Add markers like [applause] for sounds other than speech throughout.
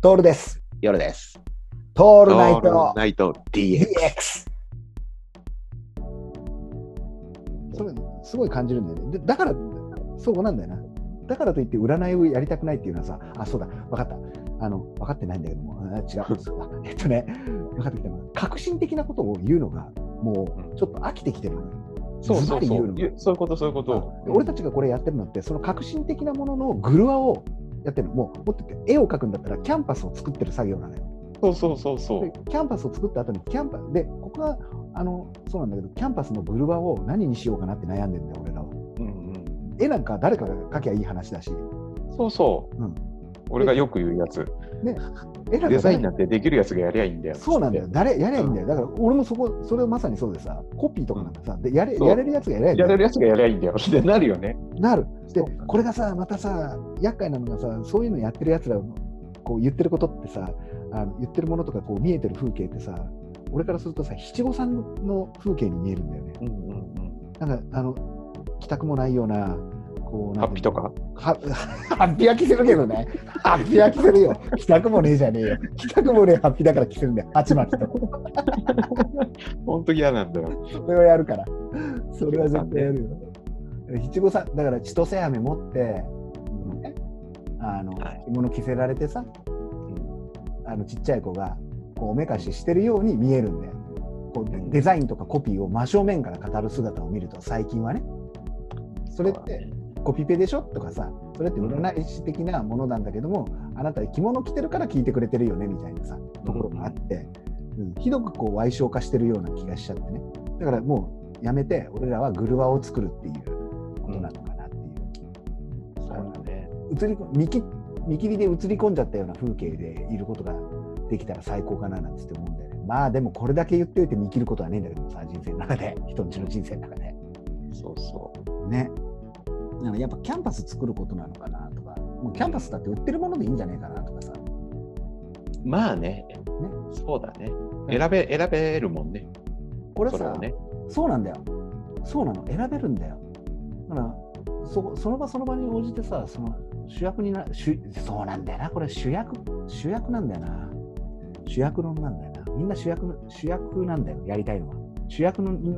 トールです。夜です。オトールナイトナイト DX。それ、すごい感じるんだよね。でだから、そうなんだよな。だからといって占いをやりたくないっていうのはさ、あ、そうだ、分かった。あの、分かってないんだけども、あ違う。[laughs] そうだえっとね、分かってきたのが、革新的なことを言うのが、もう、ちょっと飽きてきてるそうそうそう。そういうこと、そういうこと。で俺たちがこれやってるのって、その革新的なもののグルワをやってるの。もう、もっと絵を描くんだったら、キャンバスを作ってる作業なのよ。そうそうそうそでう。キャンバスを作った後に、キャンパで、ここがあのそうなんだけど、キャンバスのグルワを何にしようかなって悩んでるんだよ、俺らは。うんうん。絵なんか誰かが描きゃいい話だし、そうそう。うん俺がよく言うやつ。絵なんか誰デザインなんてできるやつがやりゃいいんだよ。そうなんだよ、誰やりゃいいんだよ。だから俺もそこ、それまさにそうでさ、コピーとかなんかさ、でやれやれるやつがやりゃいいんだよやれるやつがやりゃいいんだよ。[laughs] ってなるよね。なる。でこれがさ、またさ、厄介なのがさ、そういうのやってるやつらのこう言ってることってさ、あの言ってるものとかこう見えてる風景ってさ、俺からするとさ、七五三の風景に見えるんだよね。うんうんうん。なんか、あの、帰宅もないような、こう、ハッピーとか？は [laughs] ハッピーは着せるけどね。ハッピーは着せるよ。帰宅もねえじゃねえよ。帰宅もねえ、ハッピーだから着せるんだよ。鉢巻きと。本当嫌なんだよ。それをやるから。それは絶対やるよ。七五三、だから千歳飴持って、ねあの、はい着物着せられてさ、あのちっちゃい子がこうおめかししてるように見えるんだよ。こうデザインとかコピーを真正面から語る姿を見ると最近はねそれってコピペでしょ？とかさそれって占い師的なものなんだけども、あなた着物着てるから聞いてくれてるよねみたいなさところがあって、うんひどくこう矮小化してるような気がしちゃってねだからもうやめて俺らはグルワを作るっていうことなのかなっていう。そうだね。映りこ見切見切りで映り込んじゃったような風景でいることができたら最高かななんつって思うんだよね。まあでもこれだけ言っておいて見切ることはねえんだけどさ、人生の中で、人んちの人生の中で。そうそね。やっぱキャンバス作ることなのかなとか、もうキャンバスだって売ってるものでいいんじゃないかなとかさ。う。まあね。そうだね。選べ、選べるもんね。これさ、ね。そうなんだよ。そうなの、選べるんだよ。だからそその場その場に応じてさ、その主役にな主そうなんだよな、これ主役、主役なんだよな。主役論なんだよな。みんな主役の主役なんだよ、やりたいのは。主役のに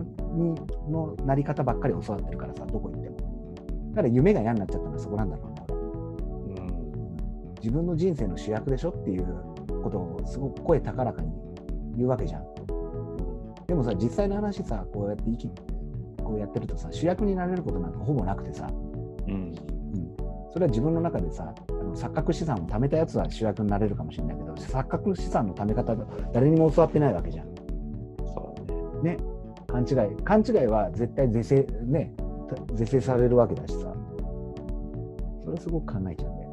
のなり方ばっかり教わってるからさ、どこ行っても。だから夢が嫌になっちゃったのはそこなんだろうね、俺。うん。自分の人生の主役でしょっていうことをすごく声高らかに言うわけじゃん。でもさ、実際の話さ、こうやって生きこうやってるとさ、主役になれることなんかほぼなくてさ、うん。うん、それは自分の中でさ、あの錯覚資産を貯めたやつは主役になれるかもしれないけど、錯覚資産の貯め方が誰にも教わってないわけじゃん。そうだね。勘違い、勘違いは絶対是正、ね、是正されるわけだしさ、それはすごく考えちゃうんだよ